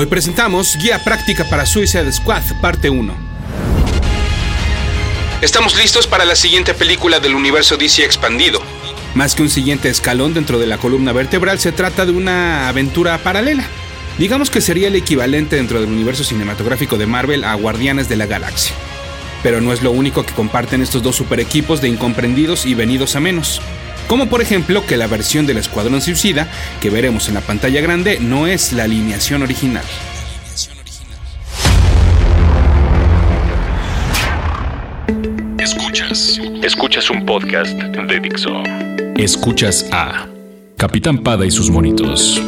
Hoy presentamos Guía Práctica para Suicide Squad, parte 1. Estamos listos para la siguiente película del universo DC expandido. Más que un siguiente escalón dentro de la columna vertebral, se trata de una aventura paralela. Digamos que sería el equivalente dentro del universo cinematográfico de Marvel a Guardianes de la Galaxia. Pero no es lo único que comparten estos dos super equipos de incomprendidos y venidos a menos. Como por ejemplo que la versión del Escuadrón Suicida que veremos en la pantalla grande no es la alineación original. Escuchas. Escuchas un podcast de Dixo. Escuchas a Capitán Pada y sus monitos.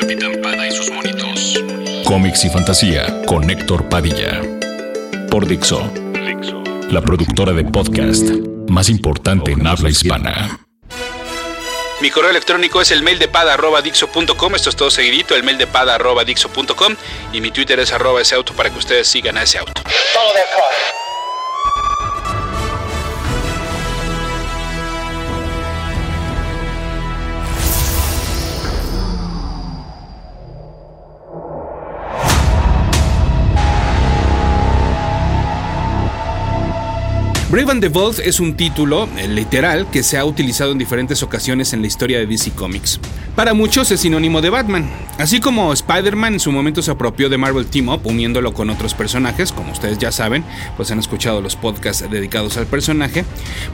Capitán Pada y sus monitos. Cómics y fantasía con Héctor Padilla. Por Dixo. La productora de podcast más importante en habla hispana. Mi correo electrónico es el mail de pada.dixo.com. Esto es todo seguidito, el mail de pada.dixo.com. Y mi Twitter es arroba ese auto para que ustedes sigan a ese auto. Brave the Bold es un título eh, literal que se ha utilizado en diferentes ocasiones en la historia de DC Comics. Para muchos es sinónimo de Batman, así como Spider-Man en su momento se apropió de Marvel Team Up uniéndolo con otros personajes, como ustedes ya saben, pues han escuchado los podcasts dedicados al personaje,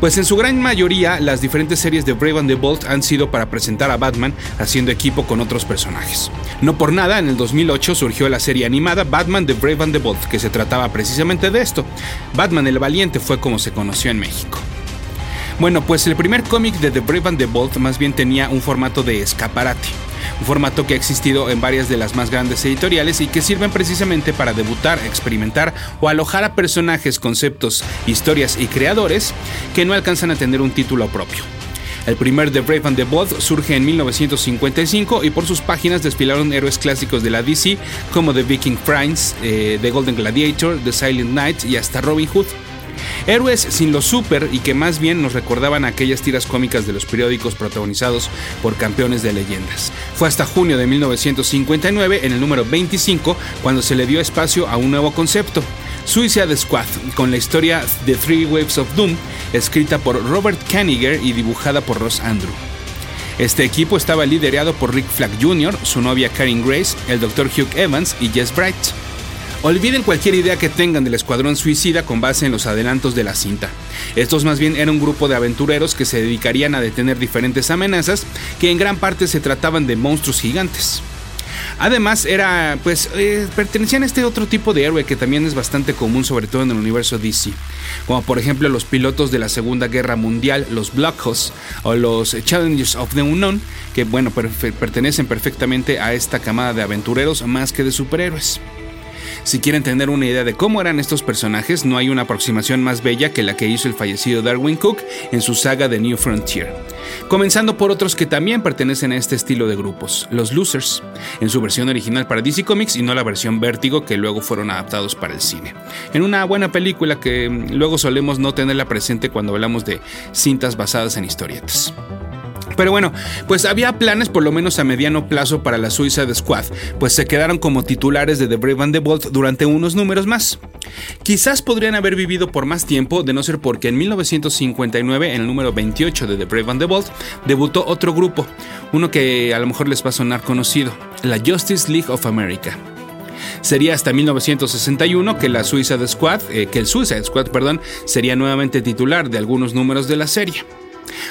pues en su gran mayoría las diferentes series de Brave and the Bold han sido para presentar a Batman haciendo equipo con otros personajes. No por nada, en el 2008 surgió la serie animada Batman The Brave and the Bold, que se trataba precisamente de esto. Batman el Valiente fue como se conoció en México. Bueno, pues el primer cómic de The Brave and the Bold más bien tenía un formato de escaparate, un formato que ha existido en varias de las más grandes editoriales y que sirven precisamente para debutar, experimentar o alojar a personajes, conceptos, historias y creadores que no alcanzan a tener un título propio. El primer The Brave and the Bold surge en 1955 y por sus páginas desfilaron héroes clásicos de la DC como The Viking Prince, eh, The Golden Gladiator, The Silent Knight y hasta Robin Hood. Héroes sin lo super y que más bien nos recordaban aquellas tiras cómicas de los periódicos protagonizados por campeones de leyendas. Fue hasta junio de 1959, en el número 25, cuando se le dio espacio a un nuevo concepto. Suicide Squad, con la historia The Three Waves of Doom, escrita por Robert Kaniger y dibujada por Ross Andrew. Este equipo estaba liderado por Rick Flag Jr., su novia Karen Grace, el Dr. Hugh Evans y Jess Bright. Olviden cualquier idea que tengan del Escuadrón Suicida con base en los adelantos de la cinta. Estos más bien eran un grupo de aventureros que se dedicarían a detener diferentes amenazas que en gran parte se trataban de monstruos gigantes. Además, era, pues, eh, pertenecían a este otro tipo de héroe que también es bastante común, sobre todo en el universo DC, como por ejemplo los pilotos de la Segunda Guerra Mundial, los Blockhouse o los Challengers of the Unknown, que bueno, pertenecen perfectamente a esta camada de aventureros más que de superhéroes. Si quieren tener una idea de cómo eran estos personajes, no hay una aproximación más bella que la que hizo el fallecido Darwin Cook en su saga The New Frontier. Comenzando por otros que también pertenecen a este estilo de grupos, los Losers, en su versión original para DC Comics y no la versión Vértigo que luego fueron adaptados para el cine. En una buena película que luego solemos no tenerla presente cuando hablamos de cintas basadas en historietas. Pero bueno, pues había planes por lo menos a mediano plazo para la Suicide Squad, pues se quedaron como titulares de The Brave and the Bold durante unos números más. Quizás podrían haber vivido por más tiempo, de no ser porque en 1959, en el número 28 de The Brave and the Bold, debutó otro grupo, uno que a lo mejor les va a sonar conocido, la Justice League of America. Sería hasta 1961 que la Suicide Squad, eh, que el Suicide Squad, perdón, sería nuevamente titular de algunos números de la serie.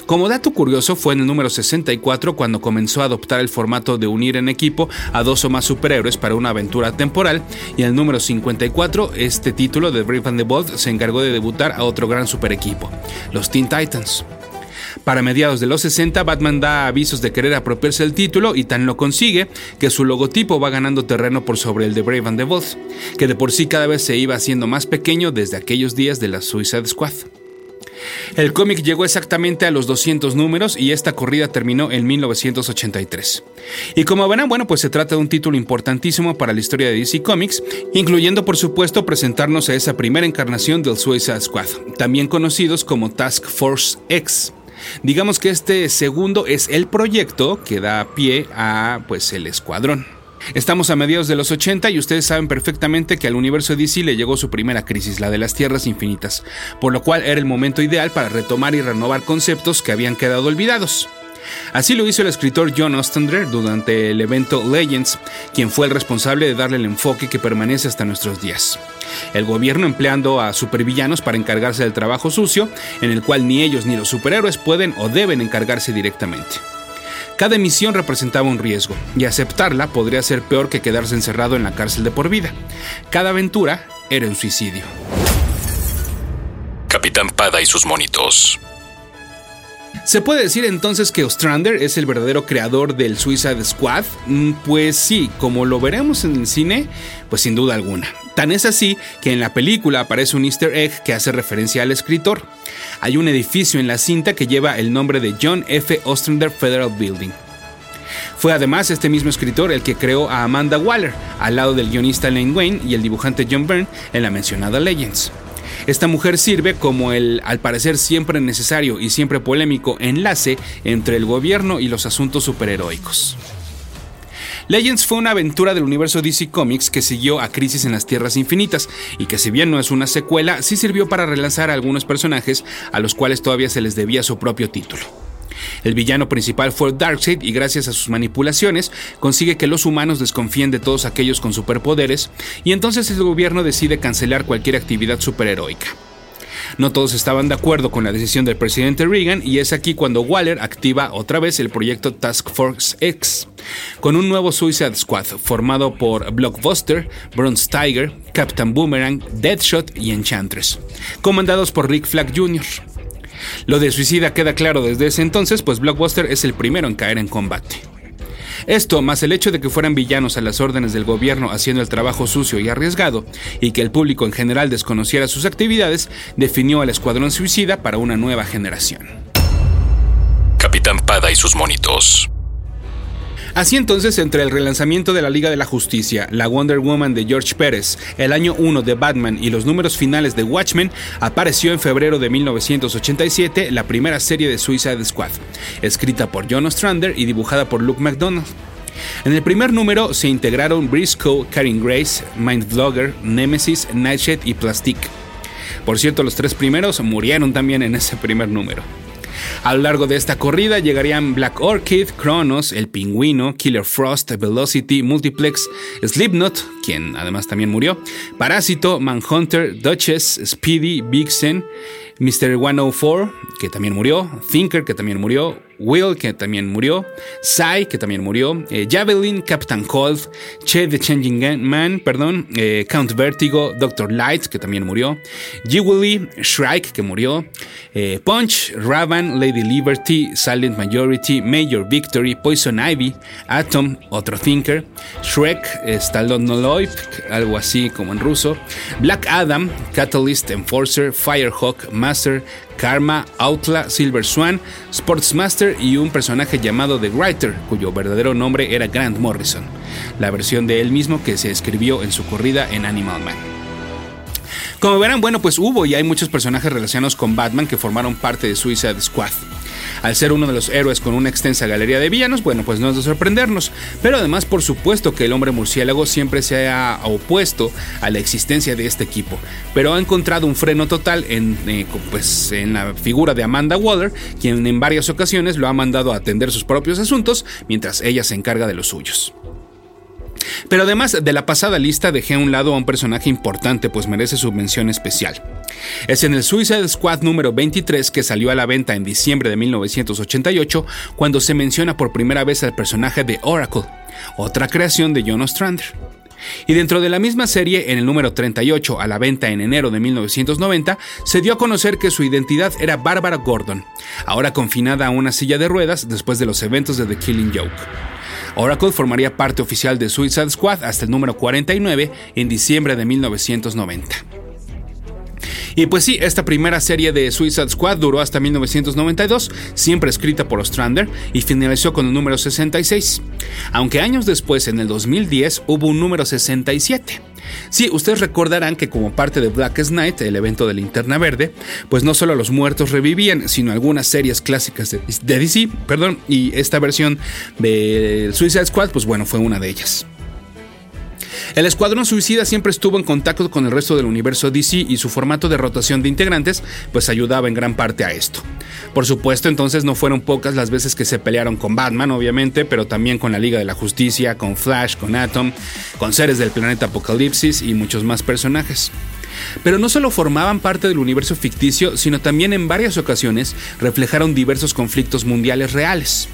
Como dato curioso, fue en el número 64 cuando comenzó a adoptar el formato de unir en equipo a dos o más superhéroes para una aventura temporal, y en el número 54, este título de Brave and the Bold se encargó de debutar a otro gran super equipo, los Teen Titans. Para mediados de los 60, Batman da avisos de querer apropiarse del título y tan lo consigue que su logotipo va ganando terreno por sobre el de Brave and the Bold, que de por sí cada vez se iba haciendo más pequeño desde aquellos días de la Suicide Squad. El cómic llegó exactamente a los 200 números y esta corrida terminó en 1983. Y como verán, bueno, pues se trata de un título importantísimo para la historia de DC Comics, incluyendo por supuesto presentarnos a esa primera encarnación del Suicide Squad, también conocidos como Task Force X. Digamos que este segundo es el proyecto que da pie a pues el escuadrón. Estamos a mediados de los 80 y ustedes saben perfectamente que al universo DC le llegó su primera crisis, la de las Tierras Infinitas, por lo cual era el momento ideal para retomar y renovar conceptos que habían quedado olvidados. Así lo hizo el escritor John Ostrander durante el evento Legends, quien fue el responsable de darle el enfoque que permanece hasta nuestros días. El gobierno empleando a supervillanos para encargarse del trabajo sucio, en el cual ni ellos ni los superhéroes pueden o deben encargarse directamente. Cada emisión representaba un riesgo, y aceptarla podría ser peor que quedarse encerrado en la cárcel de por vida. Cada aventura era un suicidio. Capitán Pada y sus monitos. ¿Se puede decir entonces que Ostrander es el verdadero creador del Suicide Squad? Mm, pues sí, como lo veremos en el cine, pues sin duda alguna. Tan es así que en la película aparece un easter egg que hace referencia al escritor. Hay un edificio en la cinta que lleva el nombre de John F. Ostrander Federal Building. Fue además este mismo escritor el que creó a Amanda Waller, al lado del guionista Lane Wayne y el dibujante John Byrne en la mencionada Legends. Esta mujer sirve como el, al parecer siempre necesario y siempre polémico, enlace entre el gobierno y los asuntos superheroicos. Legends fue una aventura del universo DC Comics que siguió a Crisis en las Tierras Infinitas y que si bien no es una secuela, sí sirvió para relanzar a algunos personajes a los cuales todavía se les debía su propio título. El villano principal fue Darkseid y gracias a sus manipulaciones consigue que los humanos desconfíen de todos aquellos con superpoderes y entonces el gobierno decide cancelar cualquier actividad superheroica. No todos estaban de acuerdo con la decisión del presidente Reagan y es aquí cuando Waller activa otra vez el proyecto Task Force X, con un nuevo Suicide Squad formado por Blockbuster, Bronze Tiger, Captain Boomerang, Deadshot y Enchantress, comandados por Rick Flag Jr. Lo de Suicida queda claro desde ese entonces, pues Blockbuster es el primero en caer en combate. Esto, más el hecho de que fueran villanos a las órdenes del gobierno haciendo el trabajo sucio y arriesgado, y que el público en general desconociera sus actividades, definió al Escuadrón Suicida para una nueva generación. Capitán Pada y sus monitos. Así entonces, entre el relanzamiento de la Liga de la Justicia, la Wonder Woman de George Pérez, el año 1 de Batman y los números finales de Watchmen, apareció en febrero de 1987 la primera serie de Suicide Squad, escrita por John Ostrander y dibujada por Luke McDonald. En el primer número se integraron Briscoe, Karen Grace, Mindvlogger, Nemesis, Nightshade y Plastic. Por cierto, los tres primeros murieron también en ese primer número. A lo largo de esta corrida llegarían Black Orchid, Kronos, El Pingüino, Killer Frost, Velocity, Multiplex, Slipknot, quien además también murió, Parásito, Manhunter, Duchess, Speedy, Vixen, Mr. 104, que también murió, Thinker, que también murió, Will, que también murió, Sai, que también murió, eh, Javelin, Captain Cold, Che the Changing Man, perdón, eh, Count Vertigo, Doctor Light, que también murió, Jiggly, Shrike, que murió, eh, Punch, Ravan, Lady Liberty, Silent Majority, Major Victory, Poison Ivy, Atom, otro Thinker, Shrek, Stallone algo así como en ruso, Black Adam, Catalyst, Enforcer, Firehawk, Master, Karma, Outlaw, Silver Swan, Sportsmaster y un personaje llamado The Writer, cuyo verdadero nombre era Grant Morrison, la versión de él mismo que se escribió en su corrida en Animal Man. Como verán, bueno, pues hubo y hay muchos personajes relacionados con Batman que formaron parte de Suicide Squad. Al ser uno de los héroes con una extensa galería de villanos, bueno, pues no es de sorprendernos. Pero además, por supuesto que el hombre murciélago siempre se ha opuesto a la existencia de este equipo, pero ha encontrado un freno total en, eh, pues, en la figura de Amanda Waller, quien en varias ocasiones lo ha mandado a atender sus propios asuntos mientras ella se encarga de los suyos. Pero además de la pasada lista dejé a un lado a un personaje importante pues merece su mención especial. Es en el Suicide Squad número 23 que salió a la venta en diciembre de 1988 cuando se menciona por primera vez al personaje de Oracle, otra creación de John Ostrander. Y dentro de la misma serie, en el número 38, a la venta en enero de 1990, se dio a conocer que su identidad era Barbara Gordon, ahora confinada a una silla de ruedas después de los eventos de The Killing Joke. Oracle formaría parte oficial de Suicide Squad hasta el número 49 en diciembre de 1990. Y pues sí, esta primera serie de Suicide Squad duró hasta 1992, siempre escrita por Ostrander, y finalizó con el número 66. Aunque años después, en el 2010, hubo un número 67. Sí, ustedes recordarán que como parte de Blackest Night, el evento de Linterna Verde, pues no solo los muertos revivían, sino algunas series clásicas de, DC, perdón, y esta versión de Suicide Squad, pues bueno, fue una de ellas. El Escuadrón Suicida siempre estuvo en contacto con el resto del universo DC y su formato de rotación de integrantes pues ayudaba en gran parte a esto. Por supuesto, entonces no fueron pocas las veces que se pelearon con Batman, obviamente, pero también con la Liga de la Justicia, con Flash, con Atom, con seres del planeta Apocalipsis y muchos más personajes. Pero no solo formaban parte del universo ficticio, sino también en varias ocasiones reflejaron diversos conflictos mundiales reales.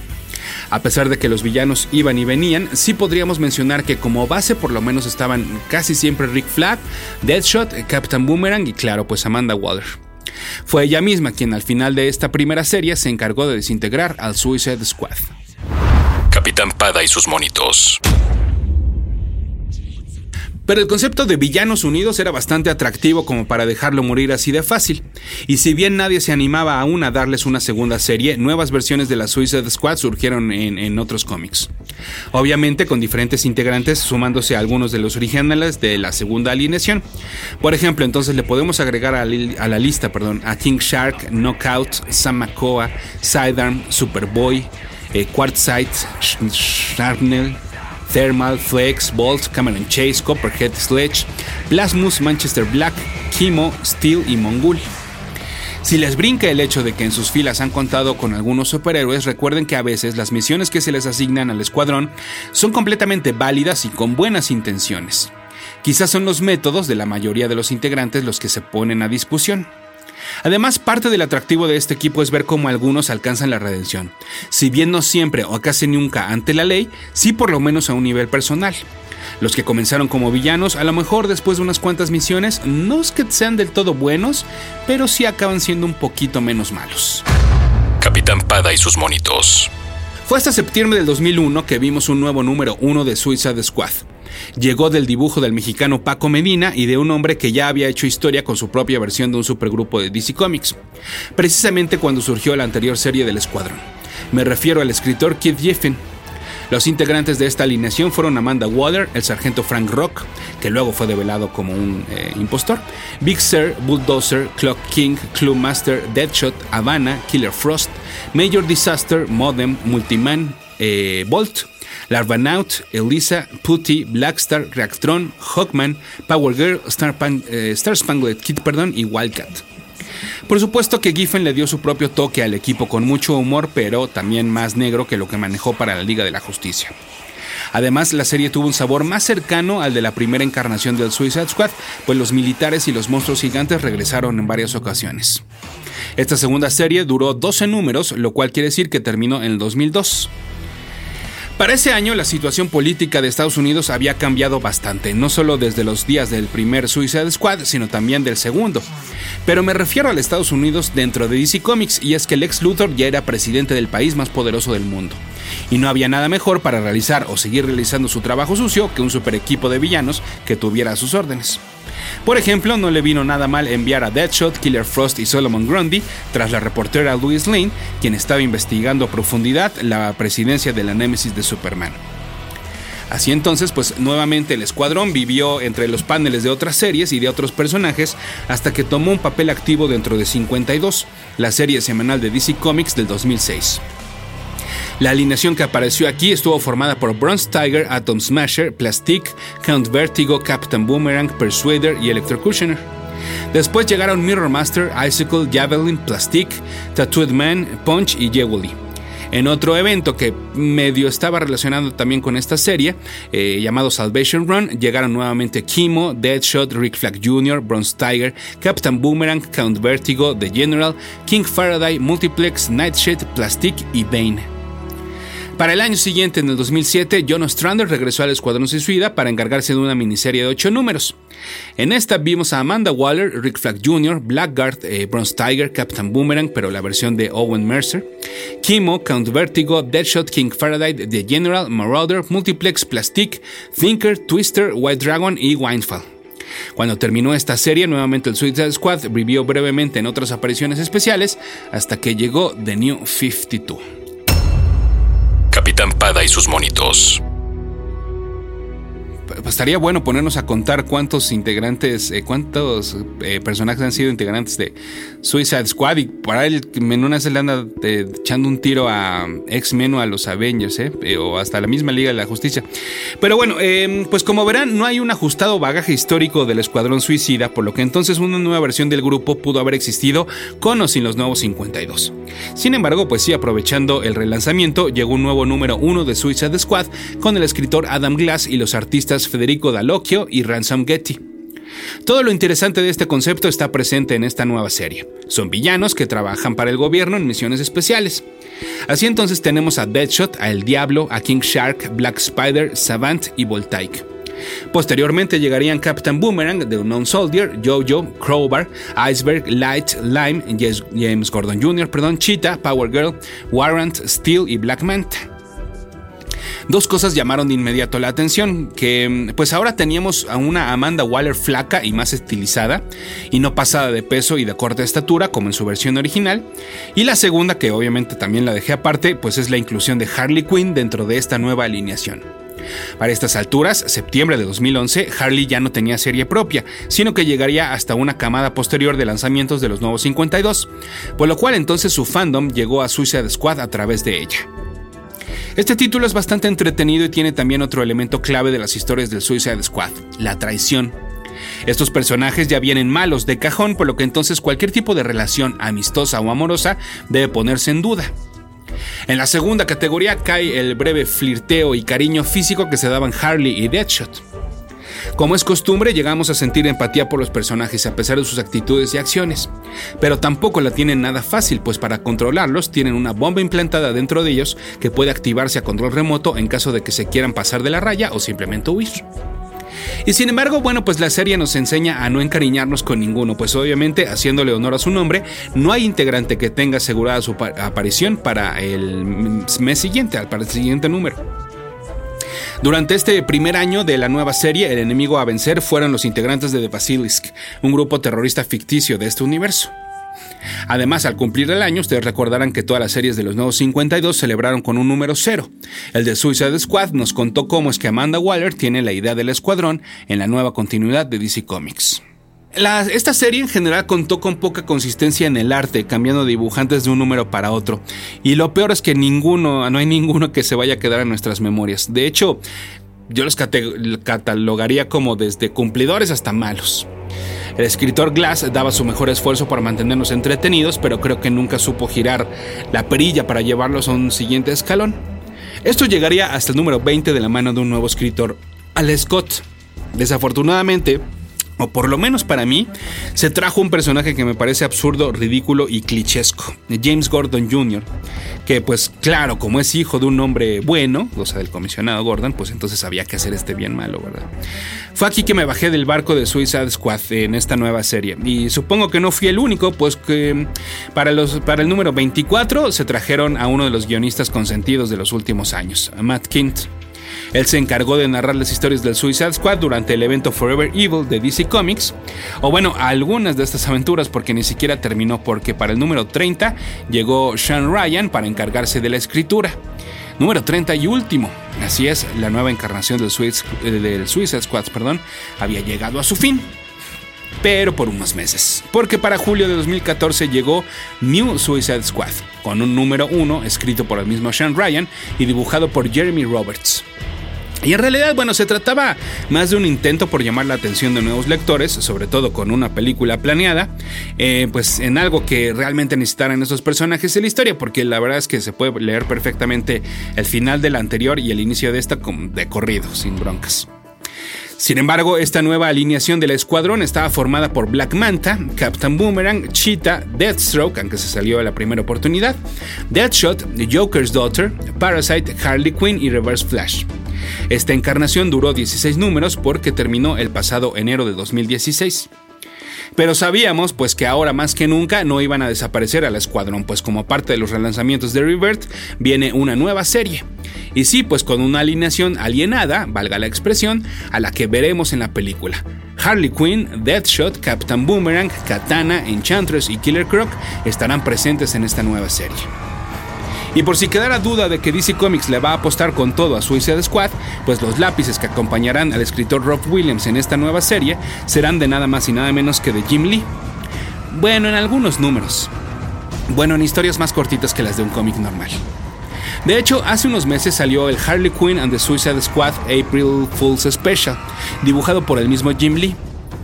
A pesar de que los villanos iban y venían, sí podríamos mencionar que como base por lo menos estaban casi siempre Rick Flag, Deadshot, Captain Boomerang y claro pues Amanda Waller. Fue ella misma quien al final de esta primera serie se encargó de desintegrar al Suicide Squad. Capitán Pada y sus monitos. Pero el concepto de villanos unidos era bastante atractivo como para dejarlo morir así de fácil. Y si bien nadie se animaba aún a darles una segunda serie, nuevas versiones de la Suicide Squad surgieron en, otros cómics. Obviamente con diferentes integrantes sumándose a algunos de los originales de la segunda alineación. Por ejemplo, entonces le podemos agregar a, la lista perdón, a King Shark, Knockout, Sam McCoa, Sidearm, Superboy, eh, Quartzite, Sharpnel, Thermal, Flex, Bolt, Cameron Chase, Copperhead, Sledge, Plasmus, Manchester Black, Kimo, Steel y Mongul. Si les brinca el hecho de que en sus filas han contado con algunos superhéroes, recuerden que a veces las misiones que se les asignan al escuadrón son completamente válidas y con buenas intenciones. Quizás son los métodos de la mayoría de los integrantes los que se ponen a discusión. Además, parte del atractivo de este equipo es ver cómo algunos alcanzan la redención. Si bien no siempre o casi nunca ante la ley, sí por lo menos a un nivel personal. Los que comenzaron como villanos, a lo mejor después de unas cuantas misiones, no es que sean del todo buenos, pero sí acaban siendo un poquito menos malos. Capitán Pada y sus monitos. Fue hasta septiembre del 2001 que vimos un nuevo número 1 de Suicide Squad. Llegó del dibujo del mexicano Paco Medina y de un hombre que ya había hecho historia con su propia versión de un supergrupo de DC Comics, precisamente cuando surgió la anterior serie del Escuadrón. Me refiero al escritor Keith Giffen. Los integrantes de esta alineación fueron Amanda Waller, el sargento Frank Rock, que luego fue develado como un eh, impostor, Big Sir, Bulldozer, Clock King, Clue Master, Deadshot, Havana, Killer Frost, Major Disaster, Modem, Multiman, eh, Bolt, Larvanaut, Elisa, Putty, Blackstar, Reactron, Hawkman, Power Girl, Star, eh, Star Spangled Kid perdón, y Wildcat. Por supuesto que Giffen le dio su propio toque al equipo con mucho humor, pero también más negro que lo que manejó para la Liga de la Justicia. Además, la serie tuvo un sabor más cercano al de la primera encarnación del Suicide Squad, pues los militares y los monstruos gigantes regresaron en varias ocasiones. Esta segunda serie duró 12 números, lo cual quiere decir que terminó en el 2002. Para ese año la situación política de Estados Unidos había cambiado bastante, no solo desde los días del primer Suicide Squad, sino también del segundo. Pero me refiero al Estados Unidos dentro de DC Comics y es que Lex Luthor ya era presidente del país más poderoso del mundo. Y no había nada mejor para realizar o seguir realizando su trabajo sucio que un super equipo de villanos que tuviera sus órdenes. Por ejemplo, no le vino nada mal enviar a Deadshot, Killer Frost y Solomon Grundy tras la reportera Louis Lane, quien estaba investigando a profundidad la presidencia de la Némesis de Superman. Así entonces, pues nuevamente el escuadrón vivió entre los paneles de otras series y de otros personajes hasta que tomó un papel activo dentro de 52, la serie semanal de DC Comics del 2006. La alineación que apareció aquí estuvo formada por Bronze Tiger, Atom Smasher, Plastic, Count Vertigo, Captain Boomerang, Persuader y Electrocutioner. Después llegaron Mirror Master, Icicle, Javelin, Plastic, Tattooed Man, Punch y Jewelry. En otro evento que medio estaba relacionado también con esta serie, eh, llamado Salvation Run, llegaron nuevamente Kimo, Deadshot, Rick Flag Jr., Bronze Tiger, Captain Boomerang, Count Vertigo, The General, King Faraday, Multiplex, Nightshade, Plastic y Bane. Para el año siguiente, en el 2007, John Ostrander regresó al Escuadrón Suicida para encargarse de una miniserie de 8 números. En esta vimos a Amanda Waller, Rick Flag Jr., Blackguard, eh, Bronze Tiger, Captain Boomerang, pero la versión de Owen Mercer, Kimo, Count Vertigo, Deadshot, King Faraday, The General, Marauder, Multiplex, Plastic, Thinker, Twister, White Dragon y Windfall. Cuando terminó esta serie, nuevamente el Suicide Squad vivió brevemente en otras apariciones especiales hasta que llegó The New 52. Capitán Pada y sus monitos. Pues estaría bueno ponernos a contar cuántos integrantes, eh, cuántos eh, personajes han sido integrantes de Suicide Squad y para él en una se le anda eh, echando un tiro a X-Men o a los Avengers, o hasta la misma Liga de la Justicia. Pero bueno, em, pues como verán, no hay un ajustado bagaje histórico del Escuadrón Suicida, por lo que entonces una nueva versión del grupo pudo haber existido con o sin los nuevos 52. Sin embargo, pues sí, aprovechando el relanzamiento, llegó un nuevo número uno de Suicide Squad con el escritor Adam Glass y los artistas Federico D'Alocchio y Ransom Getty. Todo lo interesante de este concepto está presente en esta nueva serie. Son villanos que trabajan para el gobierno en misiones especiales. Así entonces tenemos a Deadshot, a El Diablo, a King Shark, Black Spider, Savant y Voltaic. Posteriormente llegarían Captain Boomerang, The Unknown Soldier, Jojo, Crowbar, Iceberg, Light, Lime, James Gordon Jr., perdón, Cheetah, Power Girl, Warrant, Steel y Black Manta. Dos cosas llamaron de inmediato la atención, que pues ahora teníamos a una Amanda Waller flaca y más estilizada, y no pasada de peso y de corta estatura como en su versión original, y la segunda, que obviamente también la dejé aparte, pues es la inclusión de Harley Quinn dentro de esta nueva alineación. Para estas alturas, septiembre de 2011, Harley ya no tenía serie propia, sino que llegaría hasta una camada posterior de lanzamientos de los nuevos 52, por lo cual entonces su fandom llegó a Suicide Squad a través de ella. Este título es bastante entretenido y tiene también otro elemento clave de las historias del Suicide Squad, la traición. Estos personajes ya vienen malos de cajón, por lo que entonces cualquier tipo de relación amistosa o amorosa debe ponerse en duda. En la segunda categoría cae el breve flirteo y cariño físico que se daban Harley y Deadshot. Como es costumbre, llegamos a sentir empatía por los personajes a pesar de sus actitudes y acciones, pero tampoco la tienen nada fácil, pues para controlarlos tienen una bomba implantada dentro de ellos que puede activarse a control remoto en caso de que se quieran pasar de la raya o simplemente huir. Y sin embargo, bueno, pues la serie nos enseña a no encariñarnos con ninguno, pues obviamente, haciéndole honor a su nombre, no hay integrante que tenga asegurada su aparición para el mes siguiente, para el siguiente número. Durante este primer año de la nueva serie, el enemigo a vencer fueron los integrantes de The Basilisk, un grupo terrorista ficticio de este universo. Además, al cumplir el año, ustedes recordarán que todas las series de los nuevos 52 celebraron con un número cero. El de Suicide Squad nos contó cómo es que Amanda Waller tiene la idea del escuadrón en la nueva continuidad de DC Comics esta serie en general contó con poca consistencia en el arte, cambiando dibujantes de un número para otro. Y lo peor es que ninguno, no hay ninguno que se vaya a quedar en nuestras memorias. De hecho, yo los catalogaría como desde cumplidores hasta malos. El escritor Glass daba su mejor esfuerzo para mantenernos entretenidos, pero creo que nunca supo girar la perilla para llevarlos a un siguiente escalón. Esto llegaría hasta el número 20 de la mano de un nuevo escritor, Al Scott. Desafortunadamente, o por lo menos para mí, se trajo un personaje que me parece absurdo, ridículo y clichesco, James Gordon Jr., que pues claro, como es hijo de un hombre bueno, o sea, del comisionado Gordon, pues entonces había que hacer este bien malo, ¿verdad? Fue aquí que me bajé del barco de Suicide Squad en esta nueva serie, y supongo que no fui el único, pues que para, los, para el número 24 se trajeron a uno de los guionistas consentidos de los últimos años, Matt Kint. Él se encargó de narrar las historias del Suicide Squad durante el evento Forever Evil de DC Comics, o bueno, algunas de estas aventuras porque ni siquiera terminó porque para el número 30 llegó Sean Ryan para encargarse de la escritura. Número 30 y último. Así es, la nueva encarnación del, Suicide Squad perdón, había llegado a su fin pero por unos meses. Porque para julio de 2014 llegó New Suicide Squad, con un número 1 escrito por el mismo Sean Ryan y dibujado por Jeremy Roberts. Y en realidad, bueno, se trataba más de un intento por llamar la atención de nuevos lectores, sobre todo con una película planeada, eh, pues en algo que realmente necesitaran esos personajes en la historia, porque la verdad es que se puede leer perfectamente el final de la anterior y el inicio de esta de corrido, sin broncas. Sin embargo, esta nueva alineación del escuadrón estaba formada por Black Manta, Captain Boomerang, Cheetah, Deathstroke, aunque se salió a la primera oportunidad, Deadshot, Joker's Daughter, Parasite, Harley Quinn y Reverse Flash. Esta encarnación duró 16 números porque terminó el pasado enero de 2016. Pero sabíamos pues que ahora más que nunca no iban a desaparecer al escuadrón, pues como parte de los relanzamientos de Revert viene una nueva serie. Y sí, pues con una alineación alienada, valga la expresión, a la que veremos en la película. Harley Quinn, Deathshot, Captain Boomerang, Katana, Enchantress y Killer Croc estarán presentes en esta nueva serie. Y por si quedara duda de que DC Comics le va a apostar con todo a Suicide Squad, pues los lápices que acompañarán al escritor Rob Williams en esta nueva serie serán de nada más y nada menos que de Jim Lee. Bueno, en algunos números. Bueno, en historias más cortitas que las de un cómic normal. De hecho, hace unos meses salió el Harley Quinn and the Suicide Squad April Fool's Special, dibujado por el mismo Jim Lee.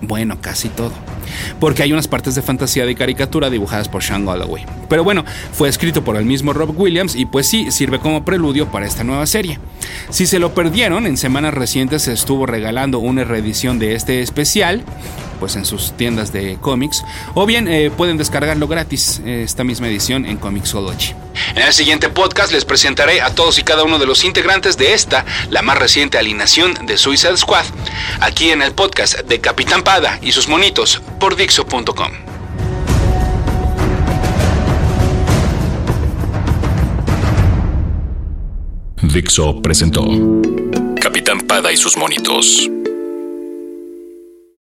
Bueno, casi todo porque hay unas partes de fantasía de caricatura dibujadas por Sean Galloway. Pero bueno, fue escrito por el mismo Rob Williams y pues sí, sirve como preludio para esta nueva serie. Si se lo perdieron, en semanas recientes se estuvo regalando una reedición de este especial, pues en sus tiendas de cómics, o bien eh, pueden descargarlo gratis, eh, esta misma edición en Comixology. En el siguiente podcast les presentaré a todos y cada uno de los integrantes de esta, la más reciente alineación de Suicide Squad, aquí en el podcast de Capitán Pada y sus monitos por Dixo.com. Dixo presentó Capitán Pada y sus monitos.